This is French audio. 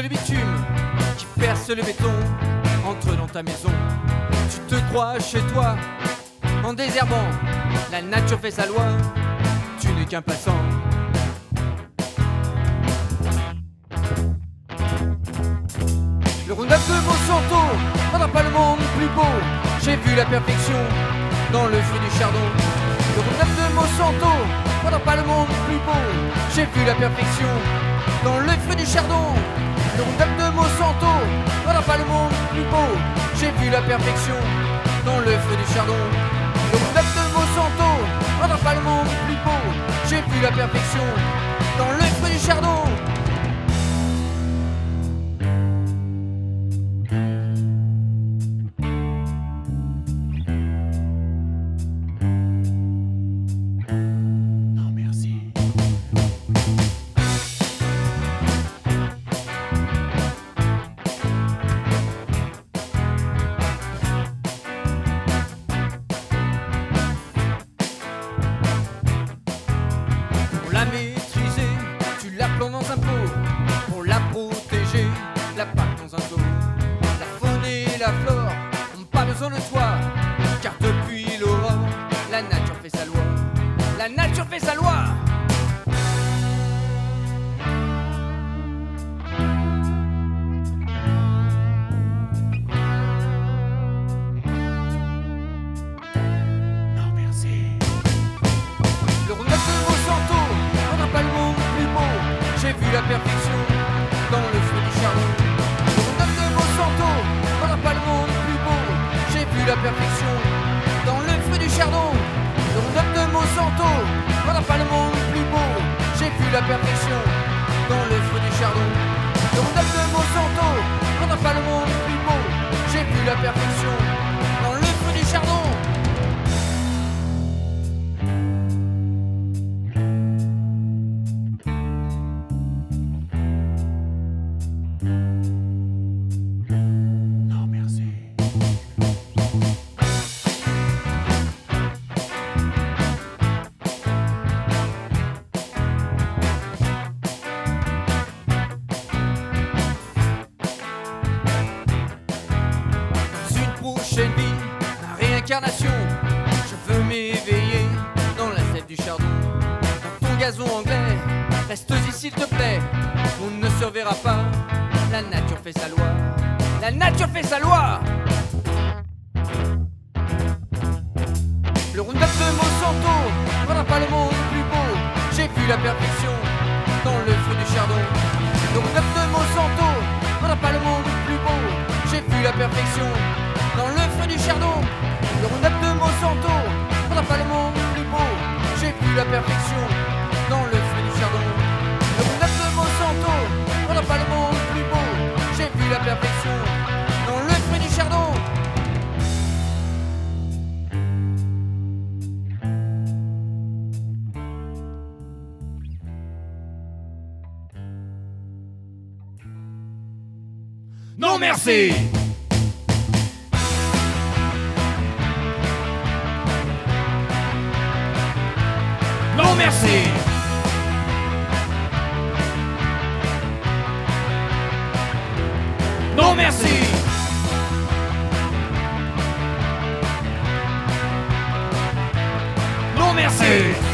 le béton, entre dans ta maison. Tu te crois chez toi, en désherbant, la nature fait sa loi, tu n'es qu'un passant. Le Roundup de Monsanto rendra pas le monde plus beau. J'ai vu la perfection dans le fruit du chardon. Le Roundup de Monsanto pas le monde plus beau. J'ai vu la perfection dans le fruit du chardon. Le Roundup de Monsanto rendra pas le monde plus beau. J'ai vu la perfection dans le fruit du chardon. Le Roundup de Monsanto rendra pas le monde plus beau. J'ai vu la perfection dans le fruit du besoin de toi. Car depuis l'aurore, la nature fait sa loi. La nature fait sa loi. Non, merci. La perfection dans le feu du chardon. Le Roundup de Monsanto rendra pas le monde plus beau. J'ai vu la perfection Je veux m'éveiller dans la sève du chardon. Dans ton gazon anglais, reste-y s'il te plaît. On ne se reverra pas, la nature fait sa loi. La nature fait sa loi Le Roundup de Monsanto rendra pas le monde plus beau. J'ai vu la perfection Non, merci. Non, merci. Non, merci. Non, merci.